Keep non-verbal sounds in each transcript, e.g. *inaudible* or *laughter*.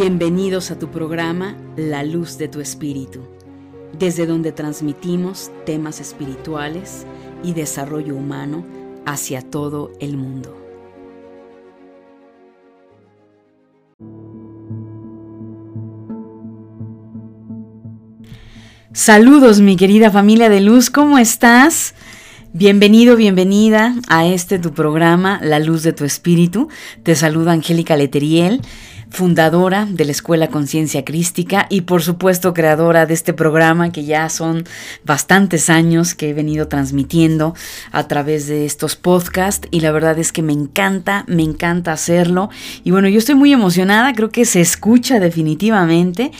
Bienvenidos a tu programa La Luz de tu Espíritu, desde donde transmitimos temas espirituales y desarrollo humano hacia todo el mundo. Saludos mi querida familia de luz, ¿cómo estás? Bienvenido, bienvenida a este tu programa, La Luz de tu Espíritu. Te saluda Angélica Leteriel fundadora de la Escuela Conciencia Crística y por supuesto creadora de este programa que ya son bastantes años que he venido transmitiendo a través de estos podcasts y la verdad es que me encanta, me encanta hacerlo y bueno, yo estoy muy emocionada, creo que se escucha definitivamente.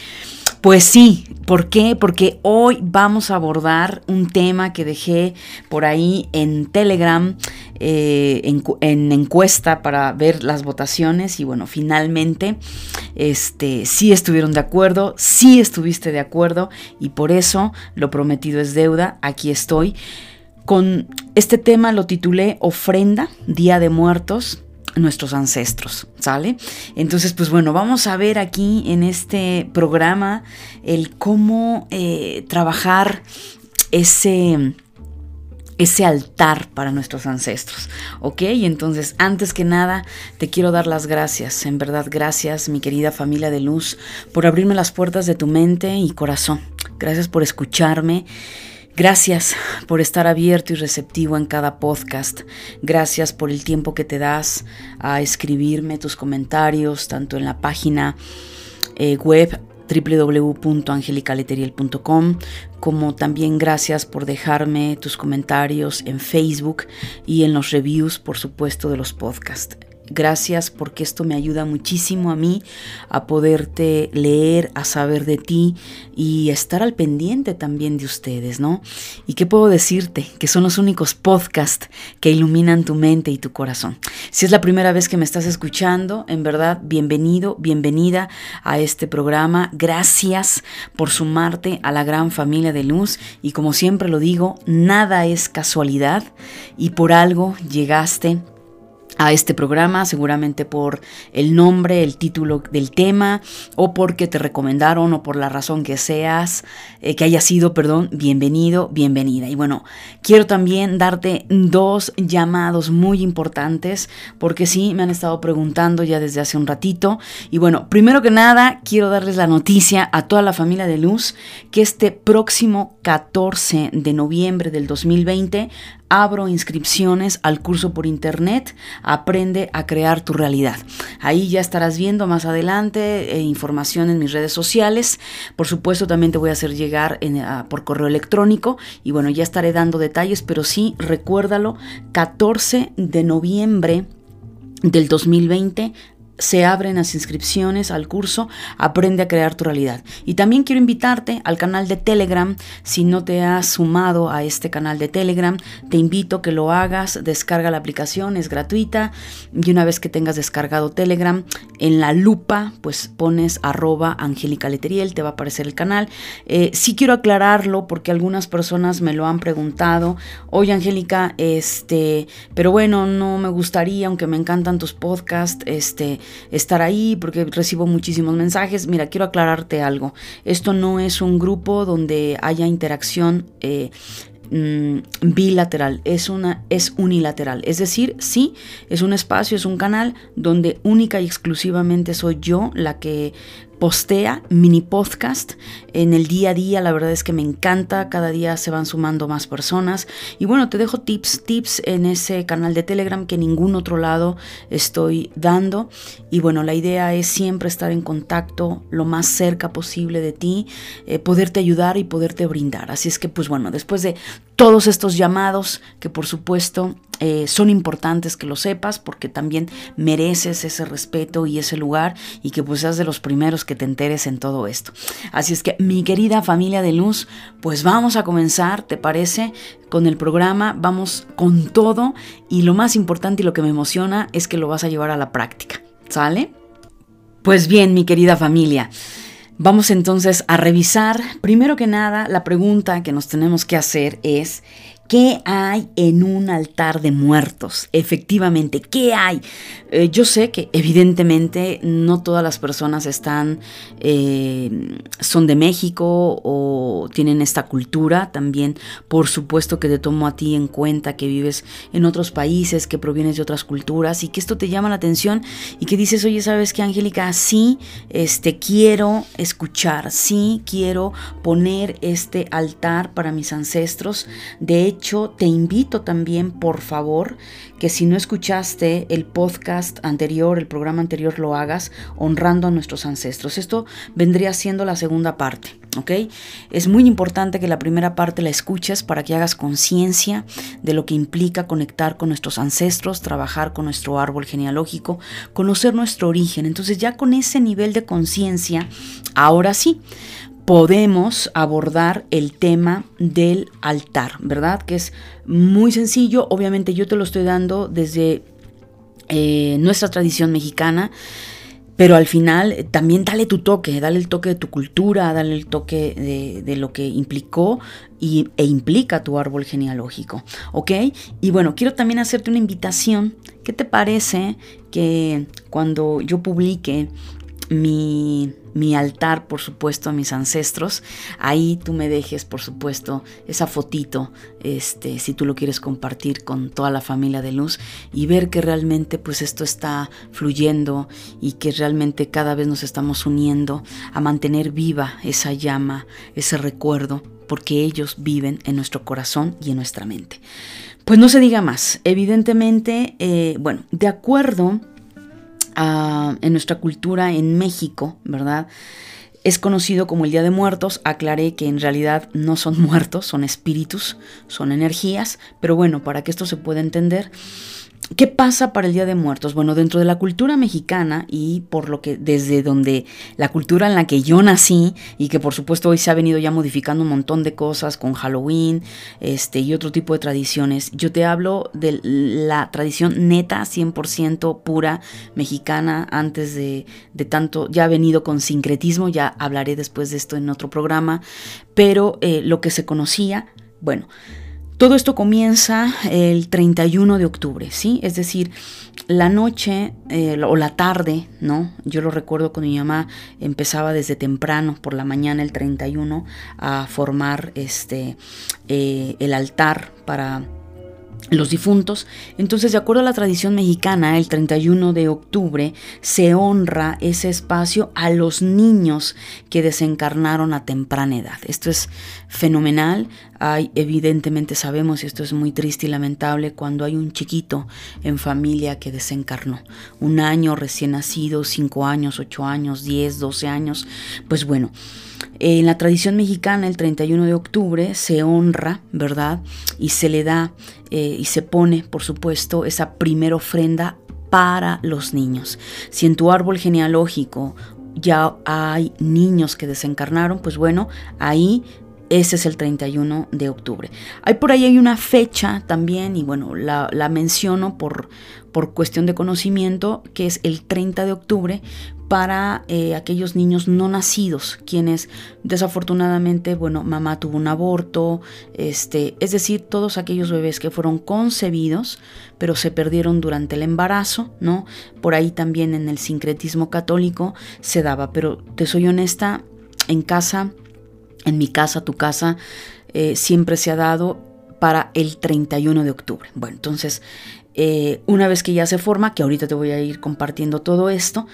Pues sí, ¿por qué? Porque hoy vamos a abordar un tema que dejé por ahí en Telegram, eh, en, encuesta para ver las votaciones y bueno, finalmente este, sí estuvieron de acuerdo, sí estuviste de acuerdo y por eso lo prometido es deuda, aquí estoy. Con este tema lo titulé Ofrenda, Día de Muertos nuestros ancestros, ¿sale? Entonces, pues bueno, vamos a ver aquí en este programa el cómo eh, trabajar ese ese altar para nuestros ancestros, ¿ok? Entonces, antes que nada, te quiero dar las gracias, en verdad, gracias, mi querida familia de luz, por abrirme las puertas de tu mente y corazón. Gracias por escucharme Gracias por estar abierto y receptivo en cada podcast. Gracias por el tiempo que te das a escribirme tus comentarios, tanto en la página eh, web www.angelicaleteriel.com, como también gracias por dejarme tus comentarios en Facebook y en los reviews, por supuesto, de los podcasts. Gracias porque esto me ayuda muchísimo a mí a poderte leer, a saber de ti y estar al pendiente también de ustedes, ¿no? ¿Y qué puedo decirte? Que son los únicos podcasts que iluminan tu mente y tu corazón. Si es la primera vez que me estás escuchando, en verdad, bienvenido, bienvenida a este programa. Gracias por sumarte a la gran familia de luz y como siempre lo digo, nada es casualidad y por algo llegaste a este programa, seguramente por el nombre, el título del tema, o porque te recomendaron, o por la razón que seas, eh, que haya sido, perdón, bienvenido, bienvenida. Y bueno, quiero también darte dos llamados muy importantes, porque sí, me han estado preguntando ya desde hace un ratito. Y bueno, primero que nada, quiero darles la noticia a toda la familia de Luz que este próximo 14 de noviembre del 2020 abro inscripciones al curso por internet Aprende a crear tu realidad. Ahí ya estarás viendo más adelante eh, información en mis redes sociales. Por supuesto también te voy a hacer llegar por correo electrónico y bueno, ya estaré dando detalles, pero sí recuérdalo, 14 de noviembre del 2020 se abren las inscripciones al curso Aprende a crear tu realidad. Y también quiero invitarte al canal de Telegram. Si no te has sumado a este canal de Telegram, te invito que lo hagas. Descarga la aplicación, es gratuita. Y una vez que tengas descargado Telegram, en la lupa, pues pones arroba Angélica Leteriel, te va a aparecer el canal. Eh, sí quiero aclararlo porque algunas personas me lo han preguntado. Oye, Angélica, este, pero bueno, no me gustaría, aunque me encantan tus podcasts, este, estar ahí porque recibo muchísimos mensajes. Mira, quiero aclararte algo. Esto no es un grupo donde haya interacción. Eh, mm, bilateral, es una es unilateral, es decir, sí, es un espacio, es un canal donde única y exclusivamente soy yo la que postea mini podcast en el día a día. La verdad es que me encanta. Cada día se van sumando más personas. Y bueno, te dejo tips, tips en ese canal de Telegram que ningún otro lado estoy dando. Y bueno, la idea es siempre estar en contacto lo más cerca posible de ti, eh, poderte ayudar y poderte brindar. Así es que pues bueno, después de todos estos llamados que por supuesto eh, son importantes que lo sepas porque también mereces ese respeto y ese lugar y que pues seas de los primeros que te enteres en todo esto. Así es que mi querida familia de luz, pues vamos a comenzar, ¿te parece? Con el programa, vamos con todo y lo más importante y lo que me emociona es que lo vas a llevar a la práctica, ¿sale? Pues bien, mi querida familia. Vamos entonces a revisar, primero que nada, la pregunta que nos tenemos que hacer es, ¿Qué hay en un altar de muertos? Efectivamente, ¿qué hay? Eh, yo sé que evidentemente no todas las personas están, eh, son de México o tienen esta cultura. También, por supuesto que te tomo a ti en cuenta que vives en otros países, que provienes de otras culturas y que esto te llama la atención y que dices, oye, ¿sabes qué, Angélica? Sí, este, quiero escuchar, sí, quiero poner este altar para mis ancestros. De hecho, te invito también, por favor, que si no escuchaste el podcast anterior, el programa anterior, lo hagas honrando a nuestros ancestros. Esto vendría siendo la segunda parte, ¿ok? Es muy importante que la primera parte la escuches para que hagas conciencia de lo que implica conectar con nuestros ancestros, trabajar con nuestro árbol genealógico, conocer nuestro origen. Entonces ya con ese nivel de conciencia, ahora sí, podemos abordar el tema del altar, ¿verdad? Que es muy sencillo, obviamente yo te lo estoy dando desde eh, nuestra tradición mexicana, pero al final eh, también dale tu toque, dale el toque de tu cultura, dale el toque de, lo que implicó y, e implica tu árbol genealógico, ¿ok? Y bueno, quiero también hacerte una invitación. ¿Qué te parece que cuando yo publique mi, mi, altar, por supuesto, a mis ancestros. Ahí tú me dejes, por supuesto, esa fotito, este, si tú lo quieres compartir con toda la familia de luz y ver que realmente pues esto está fluyendo y que realmente cada vez nos estamos uniendo a mantener viva esa llama, ese recuerdo, porque ellos viven en nuestro corazón y en nuestra mente. Pues no se diga más. Evidentemente, eh, bueno, de acuerdo en nuestra cultura en México, ¿verdad? Es conocido como el Día de Muertos. Aclaré que en realidad no son *laughs* muertos, son espíritus, son energías, pero bueno, para que esto se pueda entender, ¿Qué pasa para el Día de Muertos? Bueno, dentro de la cultura mexicana y por lo que desde donde la cultura en la que yo nací y que por supuesto hoy se ha venido ya modificando un montón de cosas con Halloween este, y otro tipo de tradiciones, yo te hablo de la tradición neta 100% pura mexicana antes de, tanto, ya ha venido con sincretismo, ya hablaré después de esto en otro programa, pero eh, lo que se conocía, bueno, todo esto comienza el 31 de octubre, ¿sí? Es decir, la noche eh, o la tarde, ¿no? Yo lo recuerdo cuando mi mamá empezaba desde temprano, por la mañana, el 31, a formar este, eh, el altar para los difuntos. Entonces, de acuerdo a la tradición mexicana, el 31 de octubre se honra ese espacio a los niños que desencarnaron a temprana edad. Esto es fenomenal. Hay, evidentemente sabemos, y esto es muy triste y lamentable, cuando hay un chiquito en familia que desencarnó. Un año recién nacido, cinco años, ocho años, diez, doce años. Pues bueno, en la tradición mexicana, el 31 de octubre se honra, ¿verdad? Y se le da eh, y se pone, por supuesto, esa primera ofrenda para los niños. Si en tu árbol genealógico ya hay niños que desencarnaron, pues bueno, ahí ese es el 31 de octubre. Hay por ahí hay una fecha también, y bueno, la, la menciono por, por cuestión de conocimiento, que es el 30 de octubre, para eh, aquellos niños no nacidos, quienes desafortunadamente, bueno, mamá tuvo un aborto, este, es decir, todos aquellos bebés que fueron concebidos, pero se perdieron durante el embarazo, ¿no? Por ahí también en el sincretismo católico se daba, pero te soy honesta, en casa, en mi casa, tu casa, eh, siempre se ha dado para el 31 de octubre. Bueno, entonces, eh, una vez que ya se forma, que ahorita te voy a ir compartiendo todo esto,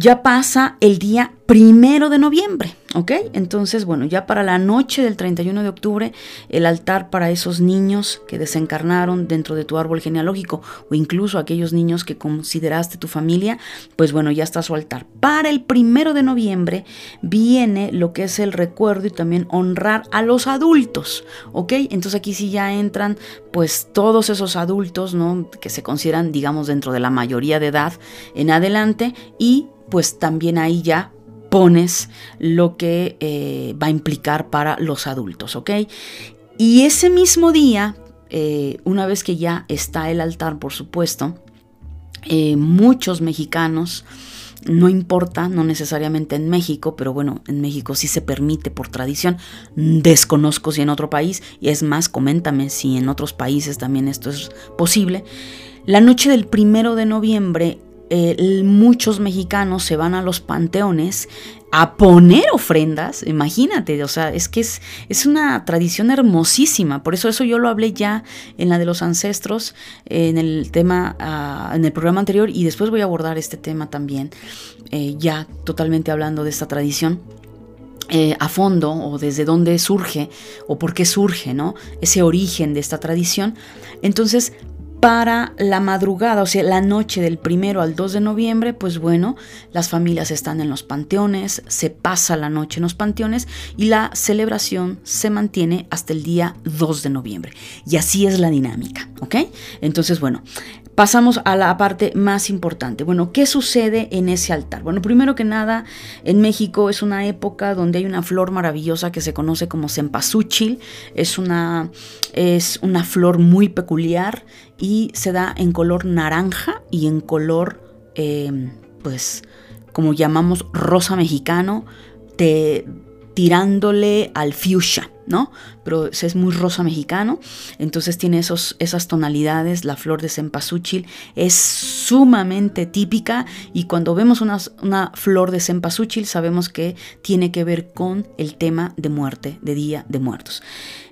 ya pasa el día primero de noviembre, ¿ok? Entonces, bueno, ya para la noche del 31 de octubre, el altar para esos niños que desencarnaron dentro de tu árbol genealógico o incluso aquellos niños que consideraste tu familia, pues bueno, ya está su altar. Para el primero de noviembre viene lo que es el recuerdo y también honrar a los adultos, ¿ok? Entonces aquí sí ya entran pues todos esos adultos, ¿no? Que se consideran, digamos, dentro de la mayoría de edad en adelante y pues también ahí ya pones lo que eh, va a implicar para los adultos, ¿ok? Y ese mismo día, eh, una vez que ya está el altar, por supuesto, eh, muchos mexicanos no importa, no necesariamente en México, pero bueno, en México sí se permite por tradición. Desconozco si en otro país, y es más, coméntame si en otros países también esto es posible. La noche del primero de noviembre eh, muchos mexicanos se van a los panteones a poner ofrendas, imagínate, o sea, es que es, es, una tradición hermosísima, por eso eso yo lo hablé ya en la de los ancestros, en el tema, ah, en el programa anterior, y después voy a abordar este tema también, eh, ya totalmente hablando de esta tradición. Eh, a fondo o desde dónde surge o por qué surge, ¿no? Ese origen de esta tradición. Entonces, para la madrugada, o sea, la noche del primero al 2 de noviembre, pues bueno, las familias están en los panteones, se pasa la noche en los panteones y la celebración se mantiene hasta el día 2 de noviembre. Y así es la dinámica, ¿ok? Entonces, bueno, pasamos a la parte más importante. Bueno, ¿qué sucede en ese altar? Bueno, primero que nada, en México es una época donde hay una flor maravillosa que se conoce como cempasúchil. Es una, es una flor muy peculiar y se da en color naranja y en color, em, pues, como llamamos rosa mexicano, tirándole al fuchsia. ¿no? Pero es muy rosa mexicano, entonces tiene esos, esas tonalidades, la flor de cempasúchil es sumamente típica y cuando vemos una, una flor de cempasúchil sabemos que tiene que ver con el tema de muerte, de Día de Muertos.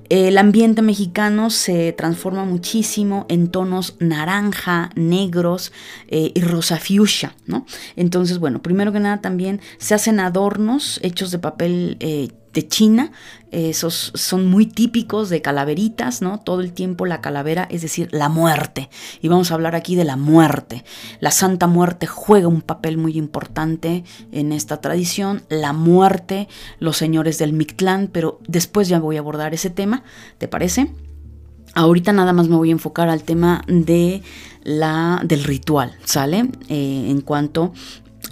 El ambiente mexicano se transforma muchísimo en tonos naranja, negros eh, y rosa fuchsia, ¿no? Entonces, bueno, primero que nada también se hacen adornos hechos de papel eh, de China, esos son muy típicos de calaveritas, ¿no? Todo el tiempo la calavera, es decir, la muerte. Y vamos a hablar aquí de la muerte. La Santa Muerte juega un papel muy importante en esta tradición. La muerte, los señores del Mictlán, pero después ya voy a abordar ese tema, ¿te parece? Ahorita nada más me voy a enfocar al tema de la, del ritual, ¿sale? Eh, en cuanto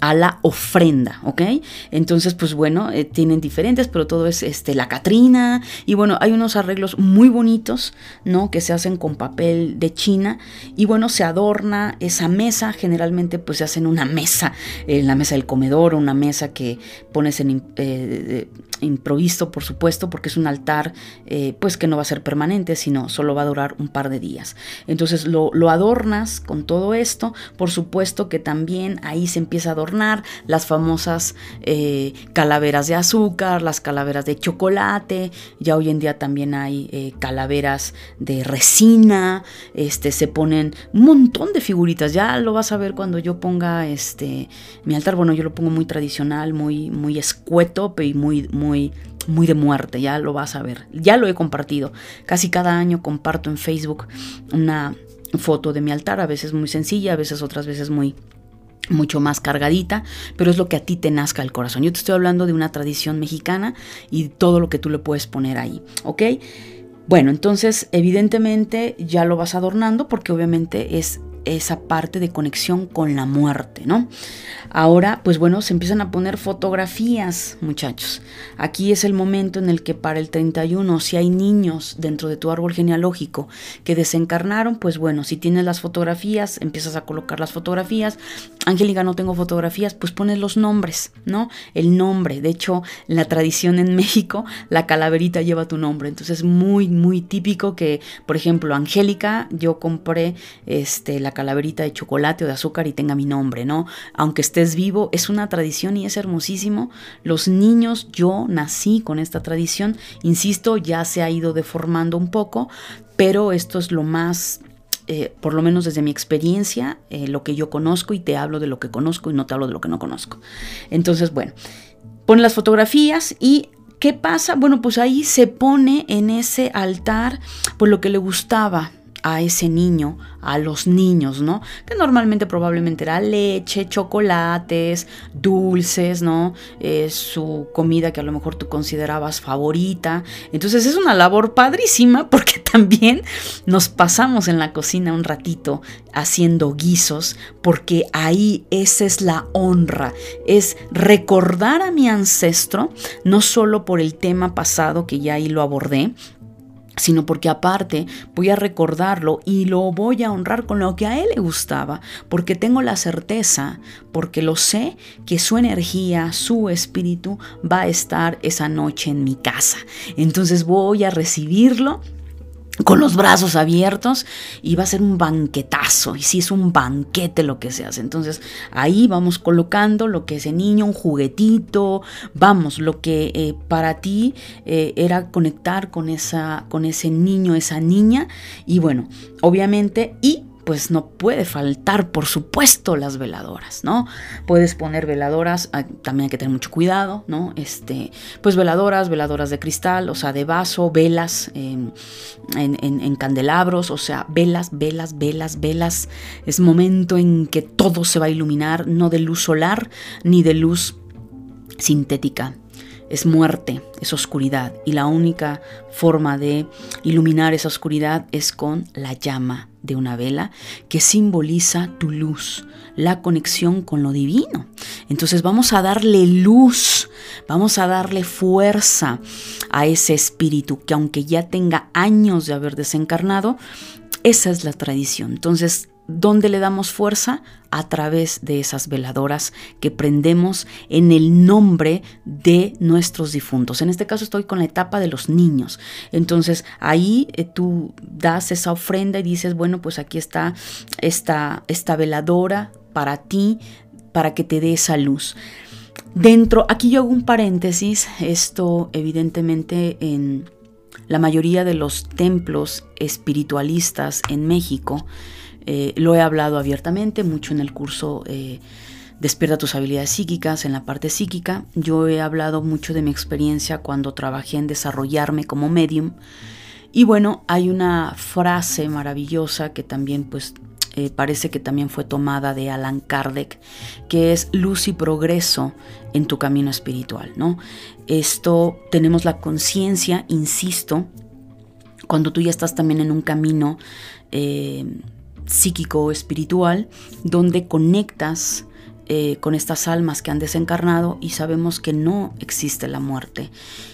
a la ofrenda, ¿ok? Entonces, pues bueno, eh, tienen diferentes, pero todo es este, la Catrina. Y bueno, hay unos arreglos muy bonitos, ¿no? Que se hacen con papel de China. Y bueno, se adorna esa mesa. Generalmente, pues se hacen una mesa, en la mesa del comedor, una mesa que pones en eh, improviso, por supuesto, porque es un altar, eh, pues que no va a ser permanente, sino solo va a durar un par de días. Entonces, lo, adornas con todo esto. Por supuesto que también ahí se empieza a adornar las famosas eh, calaveras de azúcar, las calaveras de chocolate, ya hoy en día también hay eh, calaveras de resina, este, se ponen un montón de figuritas, ya lo vas a ver cuando yo ponga este, mi altar, bueno, yo lo pongo muy tradicional, muy, muy escueto y muy muy de muerte, ya lo vas a ver. Ya lo he compartido. Casi cada año comparto en Facebook una foto de mi altar, a veces muy sencilla, a veces otras veces muy mucho más cargadita, pero es lo que a ti te nazca el corazón. Yo te estoy hablando de una tradición mexicana y todo lo que tú le puedes poner ahí, ¿ok? Bueno, entonces evidentemente ya lo vas adornando porque obviamente es esa parte de conexión con la muerte, ¿no? Ahora, pues bueno, se empiezan a poner fotografías, muchachos. Aquí es el momento en el que para el 31, si hay niños dentro de tu árbol genealógico que desencarnaron, pues bueno, si tienes las fotografías, empiezas a colocar las fotografías. Angélica, no tengo fotografías, pues pones los nombres, ¿no? El nombre. De hecho, la tradición en *laughs* México, la calaverita lleva tu nombre. Entonces, muy, muy típico que, por ejemplo, Angélica, yo compré este, la calaverita de chocolate o de azúcar y tenga mi nombre, ¿no? Aunque estés vivo, es una tradición y es hermosísimo. Los niños, yo nací con esta tradición, insisto, ya se ha ido deformando un poco, pero esto es lo más eh, por lo menos desde mi experiencia, eh, lo que yo conozco y te hablo de lo que conozco y no te hablo de lo que no conozco. Entonces, bueno, pone las fotografías y ¿qué pasa? Bueno, pues ahí se pone en ese altar pues lo que le gustaba a ese niño, a los niños, ¿no? Que normalmente probablemente era leche, chocolates, dulces, ¿no? Es su comida que a lo mejor tú considerabas favorita. Entonces es una labor padrísima *laughs* porque también nos pasamos en la cocina un ratito haciendo guisos porque ahí esa es la honra, es recordar a mi ancestro, no solo por el tema pasado que ya ahí lo abordé, sino porque aparte voy a recordarlo y lo voy a honrar con lo que a él le gustaba, porque tengo la certeza, porque lo sé, que su energía, su espíritu va a estar esa noche en mi casa. Entonces voy a recibirlo con los brazos abiertos y va a ser un banquetazo. Y si es un banquete lo que se hace. Entonces ahí vamos colocando lo que ese niño, un juguetito, vamos, lo que eh, para ti eh, era conectar con, esa, con ese niño, esa niña. Y bueno, obviamente, y pues no puede faltar, por supuesto, las veladoras, ¿no? Puedes poner veladoras, ah, también hay que tener mucho cuidado, ¿no? Este, pues veladoras, veladoras de cristal, o sea, de vaso, velas em, en, en, candelabros, o sea, velas, velas, velas, velas. Es momento en que todo se va a iluminar, no de luz solar ni de luz sintética es muerte, es oscuridad. Y la única forma de iluminar esa oscuridad es con la llama de una vela que simboliza tu luz, la conexión con lo divino. Entonces vamos a darle luz, vamos a darle fuerza a ese espíritu que aunque ya tenga años de haber desencarnado, esa es la tradición. Entonces ¿Dónde le damos fuerza? A través de esas veladoras que prendemos en el nombre de nuestros difuntos. En este caso estoy con la etapa de los niños. Entonces ahí eh, tú das esa ofrenda y dices, bueno, pues aquí está esta, esta veladora para ti, para que te dé esa luz. Dentro, aquí yo hago un paréntesis, esto evidentemente en la mayoría de los templos espiritualistas en México, eh, lo he hablado abiertamente, mucho en el curso eh, Despierta tus habilidades psíquicas, en la parte psíquica. Yo he hablado mucho de mi experiencia cuando trabajé en desarrollarme como medium. Y bueno, hay una frase maravillosa que también pues eh, parece que también fue tomada de Alan Kardec, que es luz y progreso en tu camino espiritual, ¿no? Esto tenemos la conciencia, insisto, cuando tú ya estás también en un camino psíquico espiritual donde conectas eh, con estas almas que han desencarnado y sabemos que no existe la muerte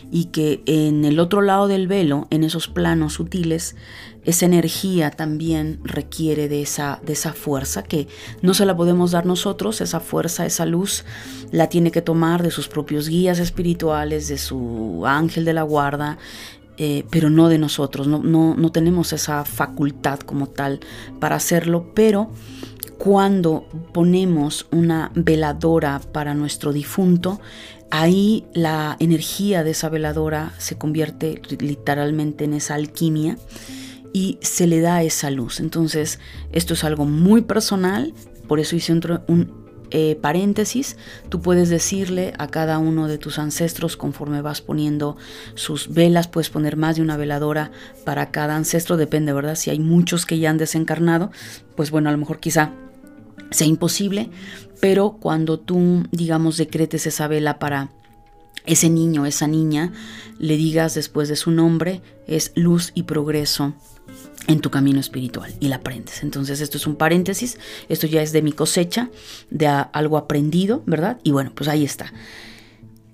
y que en el otro lado del velo, en esos planos sutiles, esa energía también requiere de esa, de esa fuerza que no se la podemos dar nosotros, esa fuerza, esa luz, la tiene que tomar de sus propios guías espirituales, de su ángel de la guarda, eh, pero no de nosotros, no, no, tenemos esa facultad como tal para hacerlo, pero cuando ponemos una veladora para nuestro difunto, ahí la energía de esa veladora se convierte literalmente en esa alquimia y se le da esa luz. Entonces, esto es algo muy personal, por eso hice un, eh, paréntesis, tú puedes decirle a cada uno de tus ancestros conforme vas poniendo sus velas, puedes poner más de una veladora para cada ancestro, depende, ¿verdad? Si hay muchos que ya han desencarnado, pues bueno, a lo mejor quizá sea imposible, pero cuando tú, digamos, decretes esa vela para ese niño, esa niña, le digas después de su nombre, es luz y progreso en tu camino espiritual y la aprendes. Entonces esto es un paréntesis, esto ya es de mi cosecha, de algo aprendido, ¿verdad? Y bueno, pues ahí está.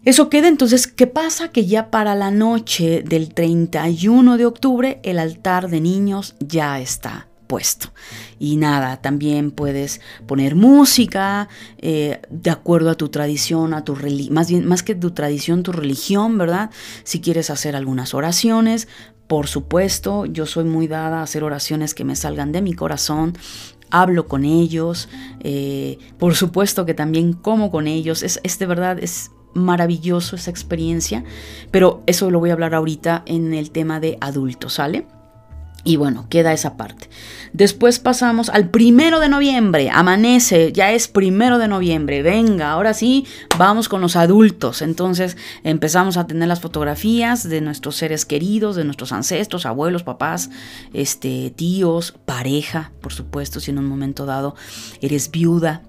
Eso queda entonces, ¿qué pasa? Que ya para la noche del 31 de octubre el altar de niños ya está puesto. Y nada, también puedes poner música eh, de acuerdo a tu tradición, a tu más bien, más que tu tradición, tu religión, ¿verdad? Si quieres hacer algunas oraciones, por supuesto, yo soy muy dada a hacer oraciones que me salgan de mi corazón, hablo con ellos, eh, por supuesto que también como con ellos, es, de verdad, es maravilloso esa experiencia, pero eso lo voy a hablar ahorita en el tema de adultos, ¿sale? Y bueno, queda esa parte. Después pasamos al primero de noviembre. Amanece, ya es primero de noviembre. Venga, ahora sí, vamos con los adultos. Entonces empezamos a tener las fotografías de nuestros seres queridos, de nuestros ancestros, abuelos, papás, este, tíos, pareja, por supuesto, si en un momento dado eres viuda,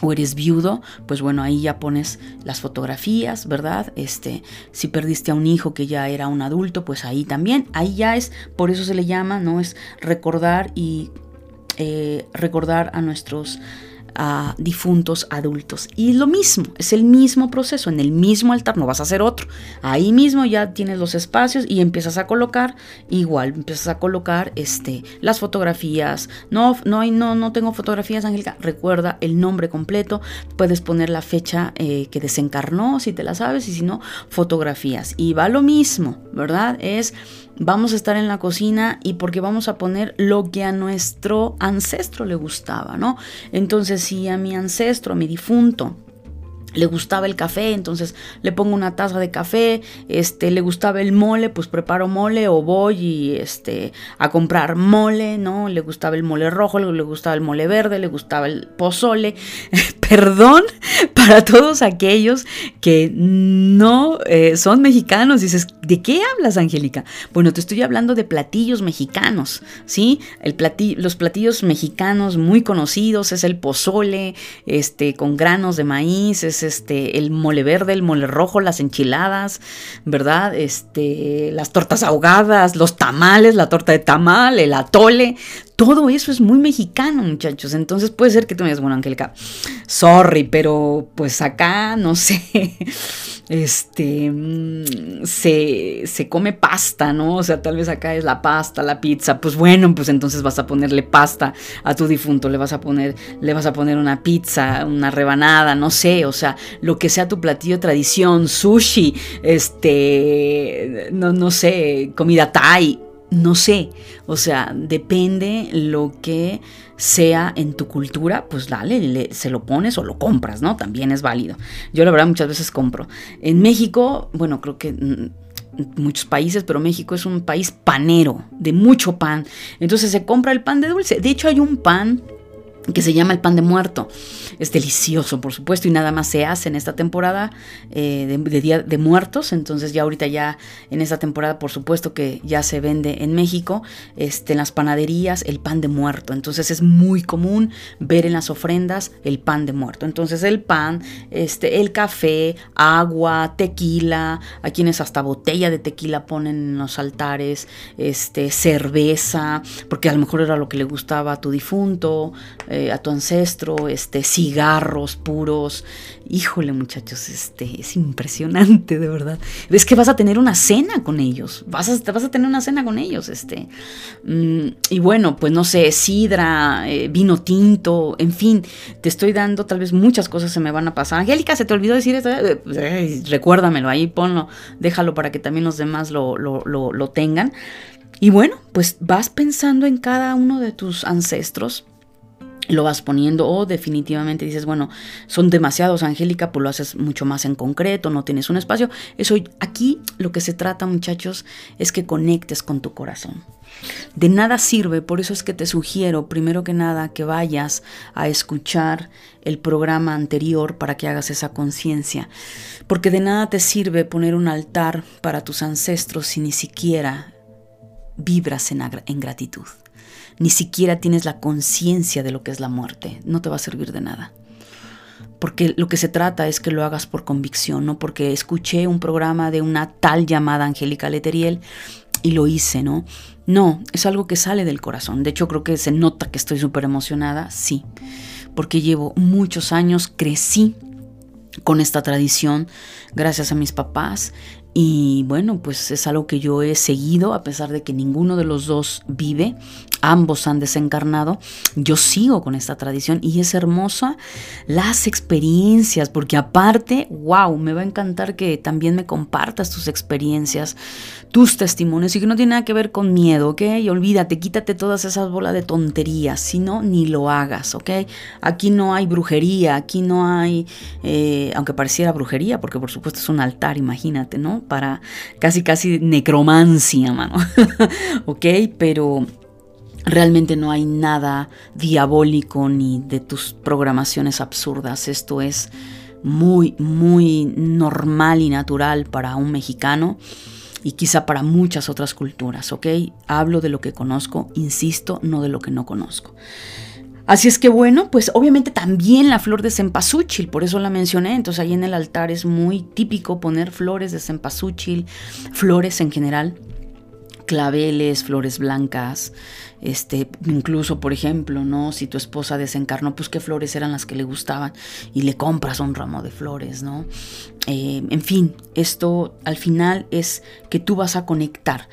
o eres viudo, pues bueno, ahí ya pones las fotografías, ¿verdad? Este, si perdiste a un hijo que ya era un adulto, pues ahí también, ahí ya es, por eso se le llama, ¿no? Es recordar y eh, recordar a nuestros a difuntos adultos. Y lo mismo, es el mismo proceso, en el mismo altar, no vas a hacer otro. Ahí mismo ya tienes los espacios y empiezas a colocar, igual, empiezas a colocar este, las fotografías. No, no, hay, no, no tengo fotografías, Angélica. Recuerda el nombre completo, puedes poner la fecha eh, que desencarnó, si te la sabes, y si no, fotografías. Y va lo mismo, ¿verdad? Es vamos a estar en la cocina y porque vamos a poner lo que a nuestro ancestro le gustaba, ¿no? Entonces, a mi ancestro, a mi difunto, le gustaba el café, entonces le pongo una taza de café, este, le gustaba el mole, pues preparo mole o voy y, este, a comprar mole, ¿no? Le gustaba el mole rojo, le gustaba el mole verde, le gustaba el pozole. Perdón *laughs* para todos aquellos que no eh, son mexicanos. Dices, ¿de qué hablas, Angélica? Bueno, te estoy hablando de platillos mexicanos, ¿sí? Los platillos mexicanos muy conocidos es el pozole, este, con granos de maíz, es este, el mole verde, el mole rojo, las enchiladas, ¿verdad? Este, las tortas ahogadas, los tamales, la torta de tamal, el atole, todo eso es muy mexicano, muchachos. Entonces puede ser que tú me digas, bueno, Angélica, sorry, pero pues acá, no sé, *laughs* este, mm, se, se, come pasta, ¿no? O sea, tal vez acá es la pasta, la pizza. Pues bueno, pues entonces vas a ponerle pasta a tu difunto, le vas a poner, le vas a poner una pizza, una rebanada, no sé, o sea, lo que sea tu platillo tradición, sushi, este, no, no sé, comida thai no sé, o sea, depende lo que sea en tu cultura, pues dale, se lo pones o lo compras, ¿no? También es válido. Yo la verdad muchas veces compro. En México, bueno, creo que muchos países, pero México es un país panero, de mucho pan. Entonces se compra el pan de dulce. De hecho hay un pan que se llama el pan de muerto. Es delicioso, por supuesto, y nada más se hace en esta temporada eh, de, Día de Muertos. Entonces ya ahorita ya en esta temporada, por supuesto que ya se vende en México, este, en las panaderías, el pan de muerto. Entonces es muy común ver en las ofrendas el pan de muerto. Entonces el pan, este, el café, agua, tequila, a quienes hasta botella de tequila ponen en los altares, este, cerveza, porque a lo mejor era lo que le gustaba a tu difunto. A tu ancestro, este, cigarros puros. Híjole, muchachos, este, es impresionante, de verdad. Ves que vas a tener una cena con ellos. Vas a, vas a tener una cena con ellos, este. Mm, y bueno, pues no sé, sidra, eh, vino tinto, en fin, te estoy dando, tal vez muchas cosas se me van a pasar. Angélica, se te olvidó decir esto. Eh, recuérdamelo, ahí ponlo, déjalo para que también los demás lo, lo, lo tengan. Y bueno, pues vas pensando en cada uno de tus ancestros lo vas poniendo o definitivamente dices, bueno, son demasiados, Angélica, pues lo haces mucho más en concreto, no tienes un espacio. Eso aquí lo que se trata, muchachos, es que conectes con tu corazón. De nada sirve, por eso es que te sugiero, primero que nada, que vayas a escuchar el programa anterior para que hagas esa conciencia. Porque de nada te sirve poner un altar para tus ancestros si ni siquiera vibras en, en gratitud ni siquiera tienes la conciencia de lo que es la muerte, no te va a servir de nada. Porque lo que se trata es que lo hagas por convicción, no porque escuché un programa de una tal llamada Angélica Leteriel y lo hice, ¿no? No, es algo que sale del corazón. De hecho, creo que se nota que estoy súper emocionada, sí, porque llevo muchos años, crecí con esta tradición gracias a mis papás y bueno, pues es algo que yo he seguido, a pesar de que ninguno de los dos vive, ambos han desencarnado, yo sigo con esta tradición y es hermosa las experiencias, porque aparte, wow, me va a encantar que también me compartas tus experiencias, tus testimonios y que no tiene nada que ver con miedo, ¿ok? Y olvídate, quítate todas esas bolas de tonterías, si no, ni lo hagas, ¿ok? Aquí no hay brujería, aquí no hay, eh, aunque pareciera brujería, porque por supuesto es un altar, imagínate, ¿no? Para casi, casi necromancia, mano, *laughs* ¿ok? Pero realmente no hay nada diabólico ni de tus programaciones absurdas, esto es muy, muy normal y natural para un mexicano y quizá para muchas otras culturas, ¿ok? Hablo de lo que conozco, insisto, no de lo que no conozco. Así es que bueno, pues obviamente también la flor de cempasúchil, por eso la mencioné, entonces ahí en el altar es muy típico poner flores de cempasúchil, flores en general claveles, flores blancas, este, incluso por ejemplo, ¿no? Si tu esposa desencarnó, pues qué flores eran las que le gustaban y le compras un ramo de flores, ¿no? Eh, en fin, esto al final es que tú vas a conectar.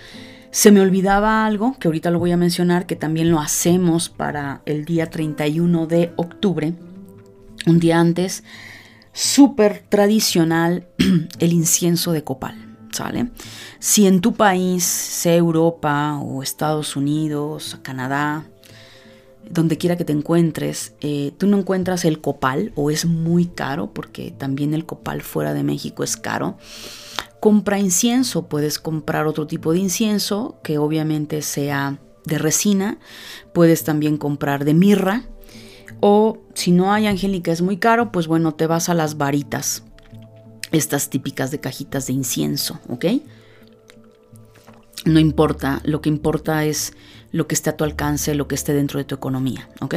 Se me olvidaba algo que ahorita lo voy a mencionar, que también lo hacemos para el día 31 de octubre, un día antes, súper tradicional, *clears throat* el incienso de copal. Si en tu país, sea Europa o Estados Unidos, Canadá, donde quiera que te encuentres, eh, tú no encuentras el copal o es muy caro, porque también el copal fuera de México es caro, compra incienso, puedes comprar otro tipo de incienso que obviamente sea de resina, puedes también comprar de mirra. O si no hay angélica es muy caro, pues bueno, te vas a las varitas estas típicas de cajitas de incienso, ¿ok? No importa, lo que importa es lo que esté a tu alcance, lo que esté dentro de tu economía, ¿ok?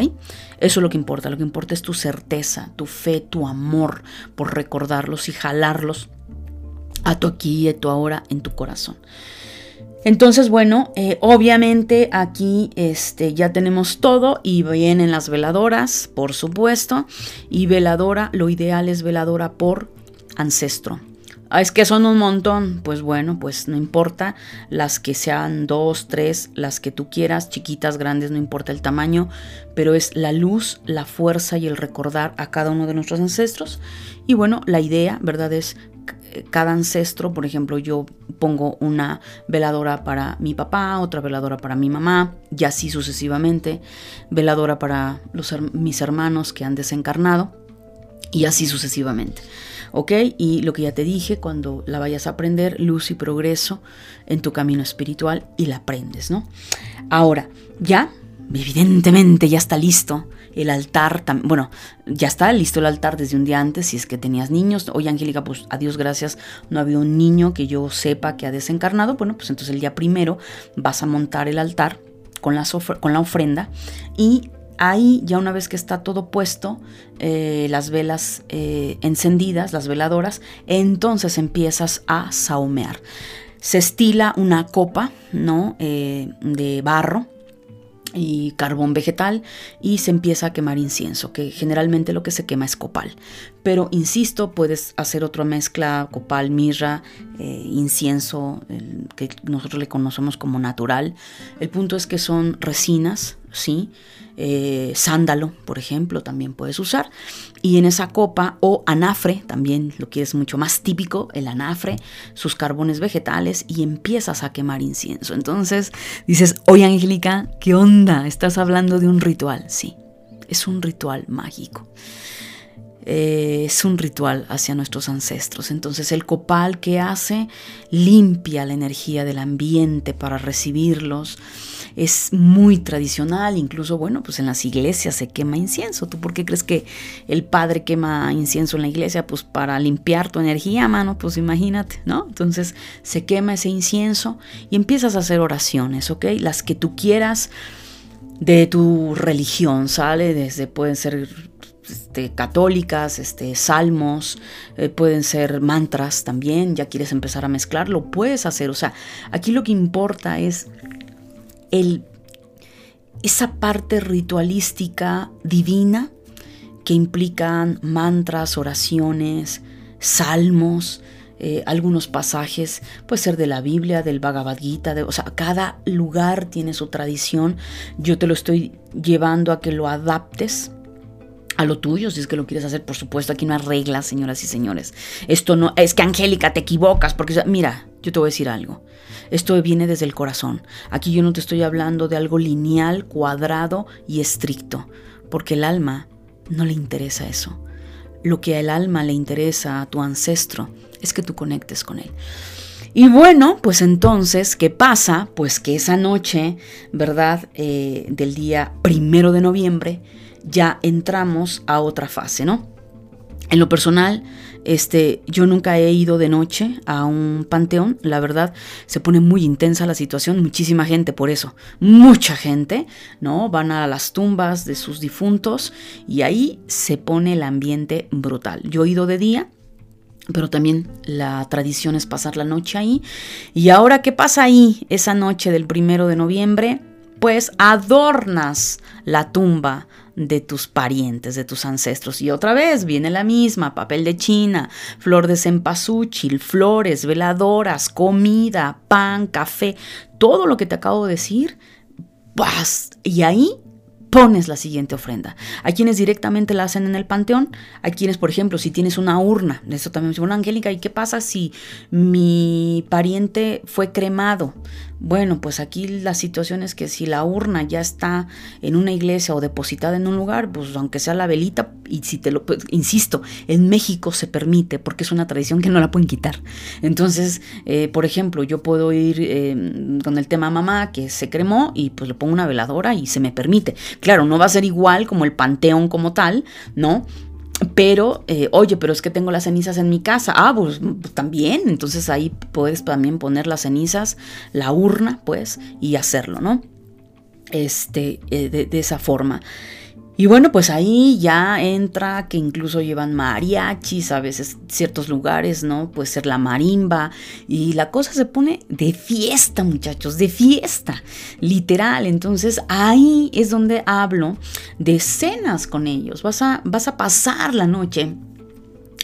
Eso es lo que importa, lo que importa es tu certeza, tu fe, tu amor por recordarlos y jalarlos a tu aquí y a tu ahora en tu corazón. Entonces, bueno, eh, obviamente aquí este, ya tenemos todo y vienen las veladoras, por supuesto. Y veladora, lo ideal es veladora por ancestro. Ah, es que son un montón. Pues bueno, pues no importa. Las que sean dos, tres, las que tú quieras, chiquitas, grandes, no importa el tamaño. Pero es la luz, la fuerza y el recordar a cada uno de nuestros ancestros. Y bueno, la idea, ¿verdad? Es cada ancestro, por ejemplo, yo pongo una veladora para mi papá, otra veladora para mi mamá, y así sucesivamente, veladora para mis hermanos que han desencarnado, y así sucesivamente. ¿Ok? Y lo que ya te dije, cuando la vayas a aprender, luz y progreso en tu camino espiritual y la aprendes, ¿no? Ahora, ya, evidentemente ya está listo el altar, bueno, ya está listo el altar desde un día antes si es que tenías niños. Oye, Angélica, pues a Dios gracias, no ha habido un niño que yo sepa que ha desencarnado. Bueno, pues entonces el día primero vas a montar el altar con la, con la ofrenda y Ahí ya una vez que está todo puesto, eh, las velas eh, encendidas, las veladoras, entonces empiezas a saumear. Se estila una copa, ¿no? Eh, de barro y carbón vegetal y se empieza a quemar incienso, que generalmente lo que se quema es copal. Pero insisto, puedes hacer otra mezcla, copal, mirra, incienso, que nosotros le conocemos como natural. El punto es que son resinas, ¿sí? Eh, sándalo, por ejemplo, también puedes usar. Y en esa copa, o anafre, también lo que es mucho más típico, el anafre, sus carbones vegetales, y empiezas a quemar incienso. Entonces dices, oye Angélica, ¿qué onda? ¿Estás hablando de un ritual? Sí, es un ritual mágico. Eh, es un ritual hacia nuestros ancestros. Entonces el copal que hace limpia la energía del ambiente para recibirlos. Es muy tradicional, incluso bueno, pues en las iglesias se quema incienso. ¿Tú por qué crees que el padre quema incienso en la iglesia? Pues para limpiar tu energía, mano, pues imagínate, ¿no? Entonces se quema ese incienso y empiezas a hacer oraciones, ¿ok? Las que tú quieras de tu religión, ¿sale? Desde pueden ser este, católicas, este, salmos, eh, pueden ser mantras también, ya quieres empezar a mezclar, lo puedes hacer. O sea, aquí lo que importa es esa parte ritualística divina que implican mantras, oraciones, salmos, eh, algunos pasajes, puede ser de la Biblia, del Bhagavad Gita, de, o sea, cada lugar tiene su tradición. Yo te lo estoy llevando a que lo adaptes a lo tuyo, si es que lo quieres hacer, por supuesto, aquí no hay reglas, señoras y señores. Esto no, es que Angélica, te equivocas, porque, mira, yo te voy a decir algo. Esto viene desde el corazón. Aquí yo no te estoy hablando de algo lineal, cuadrado y estricto, porque el alma no le interesa eso. Lo que al alma le interesa a tu ancestro es que tú conectes con él. Y bueno, pues entonces, ¿qué pasa? Pues que esa noche, ¿verdad? Eh, del día primero de noviembre, ya entramos a otra fase, ¿no? En lo personal, este, yo nunca he ido de noche a un panteón, la verdad, se pone muy intensa la situación, muchísima gente por eso, mucha gente, ¿no? Van a las tumbas de sus difuntos y ahí se pone el ambiente brutal. Yo he ido de día, pero también la tradición es pasar la noche ahí. Y ahora, ¿qué pasa ahí esa noche del primero de noviembre? Pues adornas la tumba de tus parientes, de tus ancestros. Y otra vez viene la misma, papel de china, flor de cempasúchil, flores, veladoras, comida, pan, café, todo lo que te acabo de decir, vas. Y ahí pones la siguiente ofrenda. Hay quienes directamente la hacen en el panteón, hay quienes, por ejemplo, si tienes una urna, eso también me dice, bueno, Angélica, ¿y qué pasa si mi pariente fue cremado? Bueno, pues aquí la situación es que si la urna ya está en una iglesia o depositada en un lugar, pues aunque sea la velita, y si te lo, pues, insisto, en México se permite porque es una tradición que no la pueden quitar. Entonces, eh, por ejemplo, yo puedo ir eh, con el tema mamá que se cremó y pues le pongo una veladora y se me permite. Claro, no va a ser igual como el panteón como tal, ¿no? Pero, eh, oye, pero es que tengo las cenizas en mi casa. Ah, pues, pues, también. Entonces ahí puedes también poner las cenizas, la urna, pues, y hacerlo, ¿no? Este, eh, de, esa forma. Y bueno, pues ahí ya entra que incluso llevan mariachis, a veces ciertos lugares, ¿no? Puede ser la marimba y la cosa se pone de fiesta, muchachos, de fiesta, literal. Entonces ahí es donde hablo de cenas con ellos. Vas a, vas a pasar la noche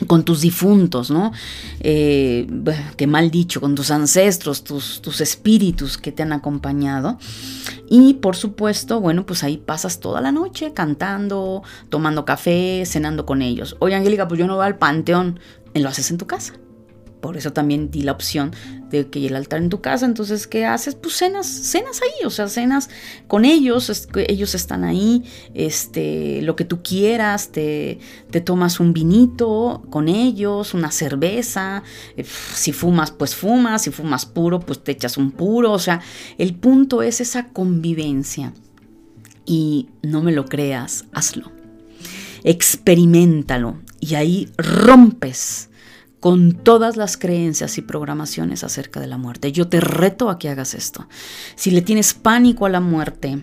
con tus difuntos, ¿no? Eh, qué mal dicho, con tus ancestros, tus, tus espíritus que te han acompañado. Y por supuesto, bueno, pues ahí pasas toda la noche cantando, tomando café, cenando con ellos. Oye, Angélica, pues yo no voy al panteón. Lo haces en tu casa. Por eso también di la opción de que el altar en tu casa. Entonces, ¿qué haces? Pues cenas, cenas ahí, o sea, cenas con ellos, ellos están ahí, este, lo que tú quieras, te, te tomas un vinito con ellos, una cerveza, eh, si fumas, pues fumas, si fumas puro, pues te echas un puro, o sea, el punto es esa convivencia. Y no me lo creas, hazlo. Experimentalo y ahí rompes con todas las creencias y programaciones acerca de la muerte. Yo te reto a que hagas esto. Si le tienes pánico a la muerte,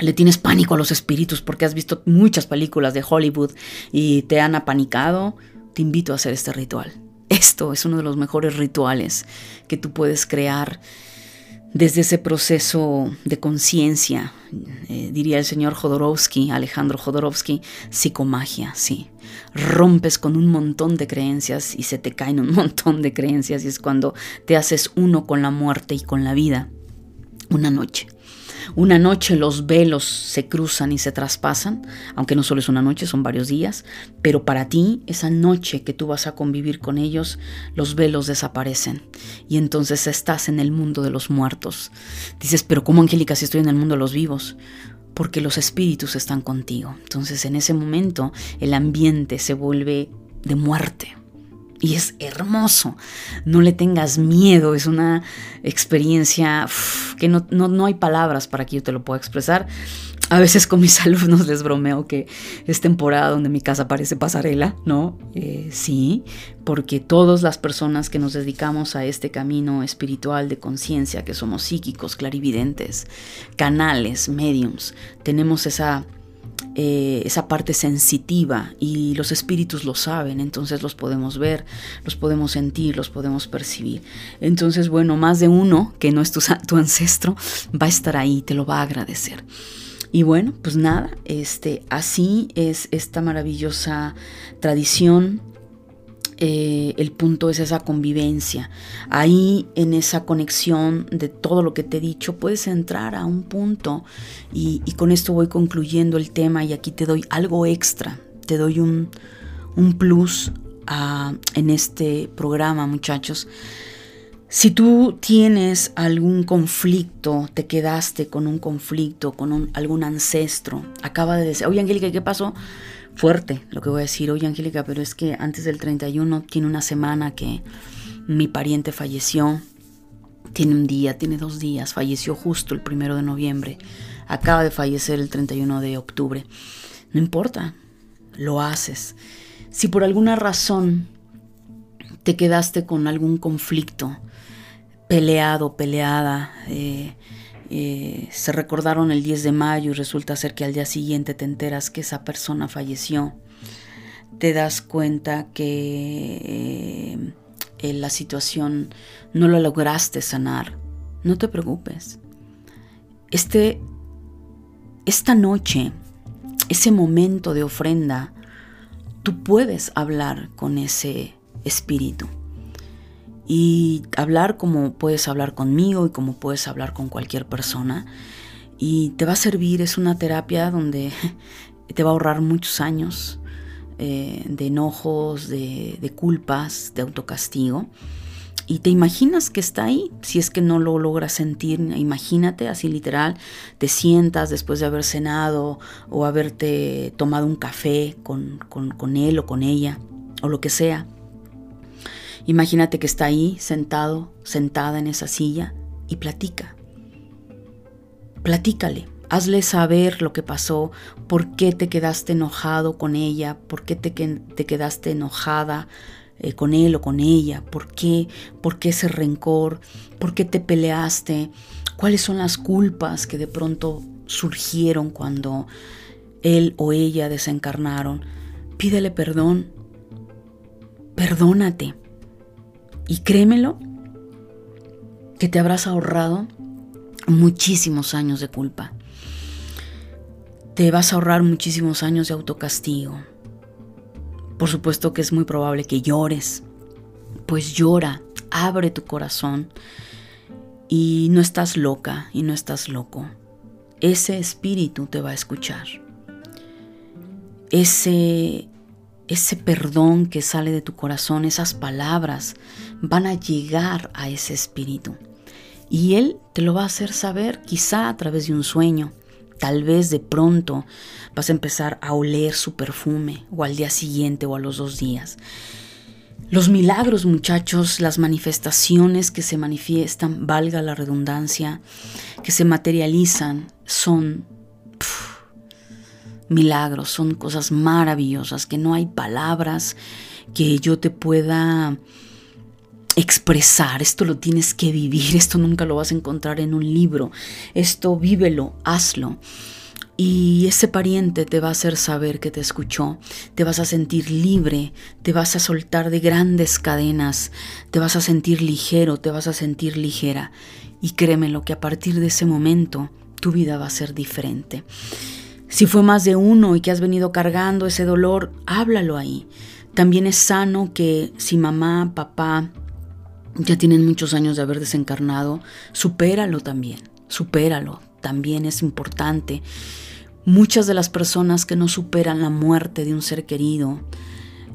le tienes pánico a los espíritus porque has visto muchas películas de Hollywood y te han apanicado, te invito a hacer este ritual. Esto es uno de los mejores rituales que tú puedes crear desde ese proceso de conciencia, eh, diría el señor Jodorowsky, Alejandro Jodorowsky, psicomagia, sí. Rompes con un montón de creencias y se te caen un *laughs* montón de creencias y es cuando te haces uno con la muerte y con la vida. Una noche. Una noche los velos se cruzan y se traspasan, aunque no solo es una noche, son varios días, pero para ti, esa noche que tú vas a convivir con ellos, los velos desaparecen y entonces estás en el mundo de los muertos. Dices, pero ¿cómo Angélica si estoy en el mundo de los vivos? Porque los espíritus están contigo. Entonces en ese momento el ambiente se vuelve de muerte y es hermoso. No le tengas miedo, es una experiencia que no, no, hay palabras para que yo te lo pueda expresar. A veces con mis *laughs* alumnos les bromeo que es temporada donde mi casa parece pasarela, ¿no? Eh, sí, porque todas las personas que nos dedicamos a este camino espiritual de conciencia, que somos psíquicos, clarividentes, canales, mediums, tenemos esa eh, esa parte sensitiva y los espíritus lo saben, entonces los podemos ver, los podemos sentir, los podemos percibir. Entonces, bueno, más de uno que no es tu, tu ancestro va a estar ahí, te lo va a agradecer. Y bueno, pues nada, este, así es esta maravillosa tradición eh, el punto es esa convivencia. Ahí en esa conexión de todo lo que te he dicho puedes entrar a un punto y, con esto voy concluyendo el tema y aquí te doy algo extra, te doy un, plus ah, en este programa muchachos. Si tú tienes algún conflicto, te quedaste con un conflicto, con algún ancestro, acaba de decir, oye Angélica, ¿qué pasó? Fuerte lo que voy a decir. Oye, Angélica, pero es que antes del 31 tiene una semana que mi pariente falleció. Tiene un día, tiene dos días. Falleció justo el primero de noviembre. Acaba de fallecer el 31 de octubre. No importa, lo haces. Si por alguna razón te quedaste con algún conflicto, peleado, peleada, eh, eh, se recordaron el 10 de mayo y resulta ser que al día siguiente te enteras que esa persona falleció. te das cuenta que eh, la situación no la lograste sanar, no te preocupes. Este, esta noche, ese momento de ofrenda, tú puedes hablar con ese espíritu. Y hablar como puedes hablar conmigo y como puedes hablar con cualquier persona. Y te va a servir, es una terapia donde *laughs* te va a ahorrar muchos años eh, de enojos, de, de culpas, de autocastigo. Y te imaginas que está ahí, si es que no lo logras sentir, imagínate así literal, te sientas después de haber cenado o haberte tomado un café con, con, él o con ella o lo que sea. Imagínate que está ahí sentado, sentada en esa silla y platica. Platícale, hazle saber lo que pasó, por qué te quedaste enojado con ella, por qué te, te quedaste enojada eh, con él o con ella, por qué, por qué ese rencor, por qué te peleaste, cuáles son las culpas que de pronto surgieron cuando él o ella desencarnaron. Pídele perdón, perdónate y créemelo que te habrás ahorrado muchísimos años de culpa. Te vas a ahorrar muchísimos años de autocastigo por supuesto que es muy probable que llores. Pues llora, abre tu corazón y no estás loca y no estás loco. Ese espíritu te va a escuchar. Ese ese perdón que sale de tu corazón, esas palabras van a llegar a ese espíritu. Y él te lo va a hacer saber quizá a través de un sueño, Tal vez de pronto vas a empezar a oler su perfume o al día siguiente o a los dos días. Los milagros, muchachos, las manifestaciones que se manifiestan, valga la redundancia, que se materializan, son milagros, son cosas maravillosas, que no hay palabras que yo te pueda expresar, esto lo tienes que vivir, esto nunca lo vas a encontrar en un libro, esto vívelo, hazlo. Y ese pariente te va a hacer saber que te escuchó, te vas a sentir libre, te vas a soltar de grandes cadenas, te vas a sentir ligero, te vas a sentir ligera. Y créemelo que a partir de ese momento tu vida va a ser diferente. Si fue más de uno y que has venido cargando ese dolor, háblalo ahí. También es sano que si mamá, papá, ya tienen muchos años de haber desencarnado, supéralo también, supéralo, también es importante. Muchas de las personas que no superan la muerte de un ser querido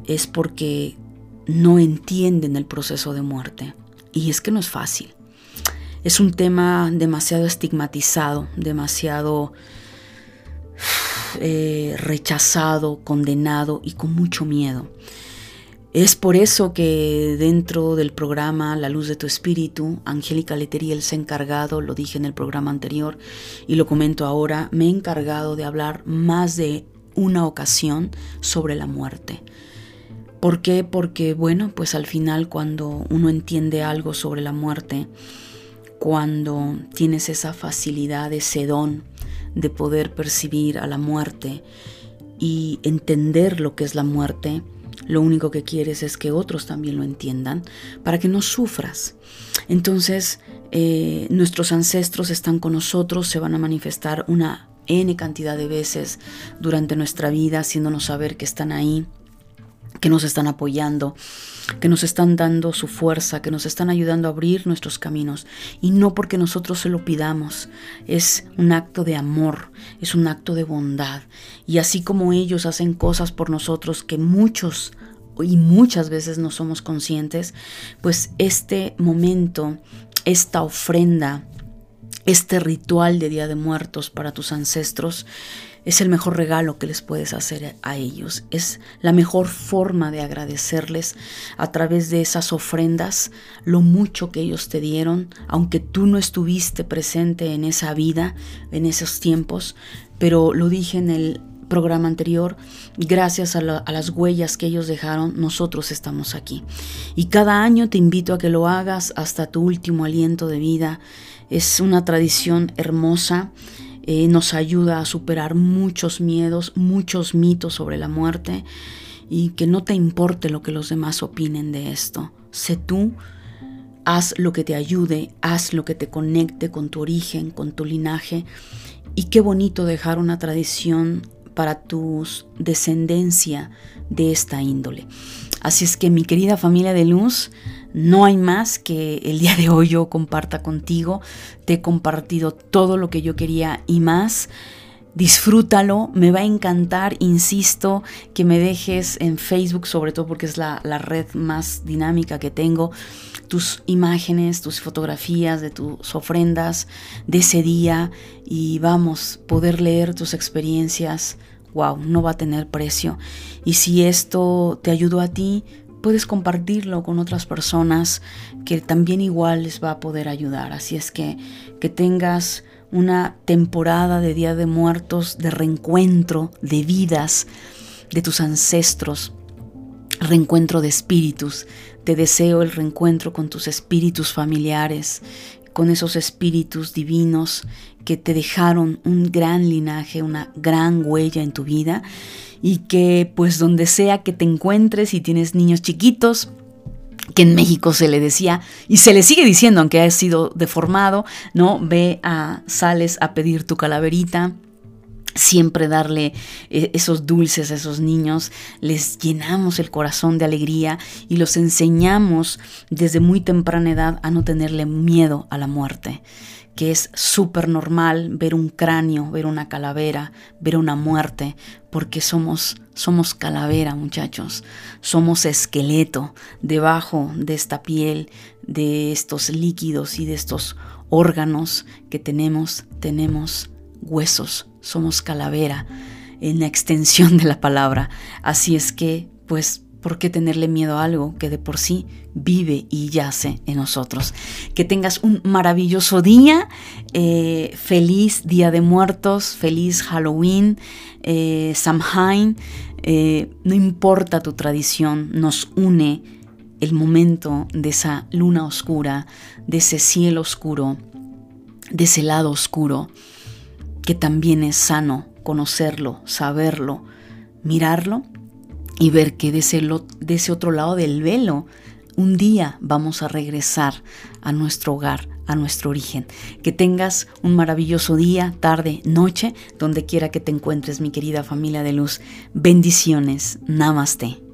es porque no entienden el proceso de muerte. Y es que no es fácil. Es un tema demasiado estigmatizado, demasiado eh, rechazado, condenado y con mucho miedo. Es por eso que dentro del programa La Luz de tu Espíritu, Angélica Leteriel se ha encargado, lo dije en el programa anterior y lo comento ahora, me he encargado de hablar más de una ocasión sobre la muerte. ¿Por qué? Porque, bueno, pues al final cuando uno entiende algo sobre la muerte, cuando tienes esa facilidad, ese don de poder percibir a la muerte y entender lo que es la muerte, lo único que quieres es que otros también lo entiendan para que no sufras. Entonces, eh, nuestros ancestros están con nosotros, se van a manifestar una N cantidad de veces durante nuestra vida, haciéndonos saber que están ahí, que nos están apoyando, que nos están dando su fuerza, que nos están ayudando a abrir nuestros caminos. Y no porque nosotros se lo pidamos, es un acto de amor, es un acto de bondad. Y así como ellos hacen cosas por nosotros que muchos y muchas veces no somos conscientes, pues este momento, esta ofrenda, este ritual de Día de Muertos para tus ancestros, es el mejor regalo que les puedes hacer a ellos. Es la mejor forma de agradecerles a través de esas ofrendas lo mucho que ellos te dieron, aunque tú no estuviste presente en esa vida, en esos tiempos. Pero lo dije en el programa anterior, gracias a, a, las huellas que ellos dejaron, nosotros estamos aquí. Y cada año te invito a que lo hagas hasta tu último aliento de vida. Es una tradición hermosa eh, nos ayuda a superar muchos miedos, muchos mitos sobre la muerte y que no te importe lo que los demás opinen de esto. Sé tú, haz lo que te ayude, haz lo que te conecte con tu origen, con tu linaje. Y qué bonito dejar una tradición para tu descendencia de esta índole. Así es que mi querida familia de luz, no hay más que el día de hoy yo comparta contigo. Te he compartido todo lo que yo quería y más. Disfrútalo, me va a encantar, insisto, que me dejes en Facebook, sobre todo porque es la, la red más dinámica que tengo, tus imágenes, tus fotografías de tus ofrendas de ese día y vamos, poder leer tus experiencias, wow, no va a tener precio. Y si esto te ayudó a ti, puedes compartirlo con otras personas que también igual les va a poder ayudar. Así es que que tengas una temporada de Día de Muertos, de reencuentro, de vidas, de tus ancestros, reencuentro de espíritus. Te deseo el reencuentro con tus espíritus familiares, con esos espíritus divinos que te dejaron un gran linaje, una gran huella en tu vida y que pues donde sea que te encuentres y tienes niños chiquitos, que en México se le decía y se le sigue diciendo aunque ha sido deformado, ¿no? Ve a sales a pedir tu calaverita, siempre darle eh, esos dulces a esos niños, les llenamos el corazón de alegría y los enseñamos desde muy temprana edad a no tenerle miedo a la muerte que es súper normal ver un cráneo, ver una calavera, ver una muerte, porque somos, somos calavera, muchachos, somos esqueleto debajo de esta piel, de estos líquidos y de estos órganos que tenemos, tenemos huesos, somos calavera en la extensión de la palabra. Así es que, pues, ¿Por qué tenerle miedo a algo que de por sí vive y yace en nosotros? Que tengas un maravilloso día, eh, feliz Día de Muertos, feliz Halloween, eh, Samhain. Eh, no importa tu tradición, nos une el momento de esa luna oscura, de ese cielo oscuro, de ese lado oscuro, que también es sano conocerlo, saberlo, mirarlo y ver que de ese, otro lado del velo un día vamos a regresar a nuestro hogar, a nuestro origen. Que tengas un maravilloso día, tarde, noche, donde quiera que te encuentres, mi querida familia de luz. Bendiciones. Namaste.